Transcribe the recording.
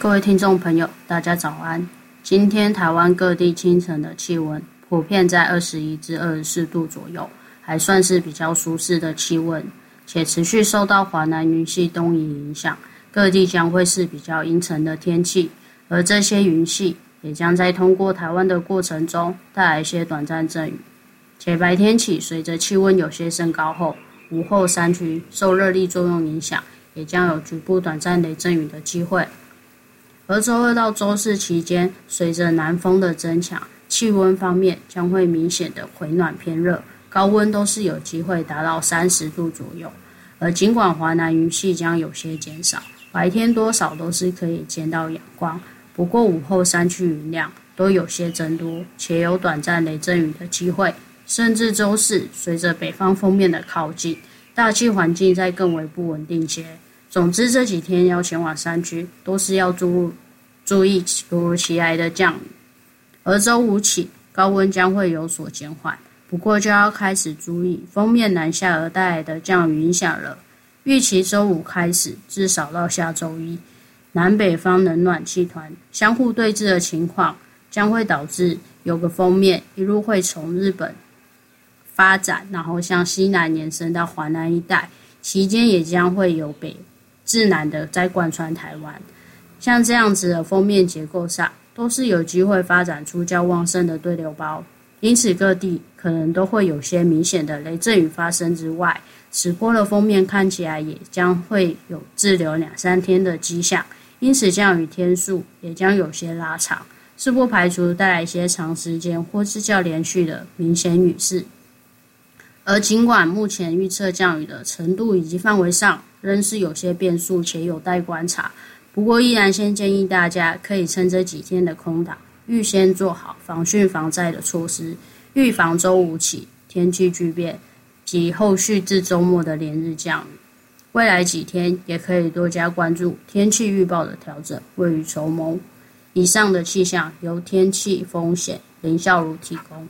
各位听众朋友，大家早安。今天台湾各地清晨的气温普遍在二十一至二十四度左右，还算是比较舒适的气温，且持续受到华南云系东移影响，各地将会是比较阴沉的天气。而这些云系也将在通过台湾的过程中带来一些短暂阵雨，且白天起随着气温有些升高后，午后山区受热力作用影响，也将有局部短暂雷阵雨的机会。而周二到周四期间，随着南风的增强，气温方面将会明显的回暖偏热，高温都是有机会达到三十度左右。而尽管华南云系将有些减少，白天多少都是可以见到阳光，不过午后山区云量都有些增多，且有短暂雷阵雨的机会。甚至周四，随着北方锋面的靠近，大气环境再更为不稳定些。总之，这几天要前往山区，都是要注注意突如其来的降雨。而周五起，高温将会有所减缓，不过就要开始注意锋面南下而带来的降雨影响了。预期周五开始，至少到下周一，南北方冷暖气团相互对峙的情况，将会导致有个锋面一路会从日本发展，然后向西南延伸到华南一带，期间也将会有北。自南的在贯穿台湾，像这样子的封面结构上，都是有机会发展出较旺盛的对流包，因此各地可能都会有些明显的雷阵雨发生之外，此波的封面看起来也将会有滞留两三天的迹象，因此降雨天数也将有些拉长，是不排除带来一些长时间或是较连续的明显雨势。而尽管目前预测降雨的程度以及范围上仍是有些变数且有待观察，不过依然先建议大家可以趁这几天的空档，预先做好防汛防灾的措施，预防周五起天气巨变及后续至周末的连日降雨。未来几天也可以多加关注天气预报的调整，未雨绸缪。以上的气象由天气风险林孝如提供。